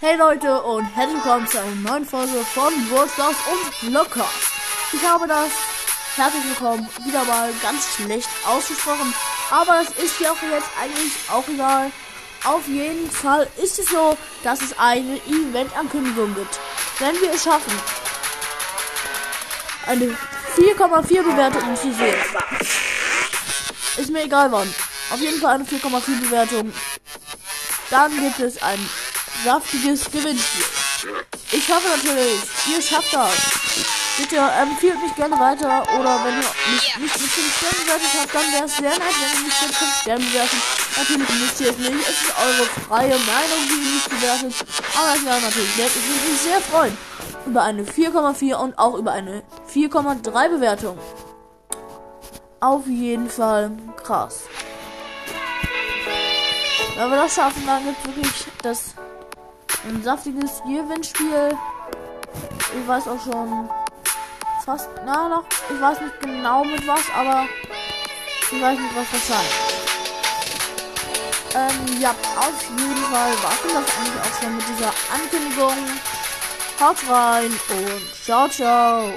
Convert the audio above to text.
Hey Leute und herzlich willkommen zu einer neuen Folge von World Stars und Locker. Ich habe das herzlich willkommen wieder mal ganz schlecht ausgesprochen, aber das ist ja auch jetzt eigentlich auch egal. Auf jeden Fall ist es so, dass es eine Event-Ankündigung gibt. Wenn wir es schaffen, eine 4,4 Bewertung zu sehen, ist mir egal wann. Auf jeden Fall eine 4,4 Bewertung. Dann gibt es ein saftiges Gewinnspiel. Ich hoffe natürlich, ihr schafft das. Bitte empfiehlt mich gerne weiter oder wenn ihr mich nicht mit 5 Sternen bewertet habt, dann wäre es sehr nett, wenn ihr mich mit 5 Sternen bewertet. Natürlich müsst ihr es nicht, es ist eure freie Meinung, die ihr nicht bewertet. Aber es wäre natürlich nett, ich würde mich sehr freuen über eine 4,4 und auch über eine 4,3 Bewertung. Auf jeden Fall krass. Wenn wir das schaffen, dann gibt wirklich das ein saftiges Gewinnspiel. Ich weiß auch schon fast, na noch, ich weiß nicht genau mit was, aber ich weiß nicht, was das heißt. Ähm, ja, auf jeden Fall war das eigentlich auch schon mit dieser Ankündigung. Haut rein und ciao, ciao.